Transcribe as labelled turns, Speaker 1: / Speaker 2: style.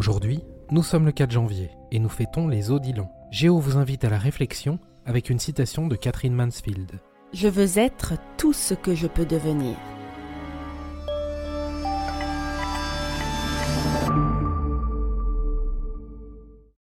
Speaker 1: Aujourd'hui, nous sommes le 4 janvier et nous fêtons les Odilons. Géo vous invite à la réflexion avec une citation de Catherine Mansfield.
Speaker 2: Je veux être tout ce que je peux devenir.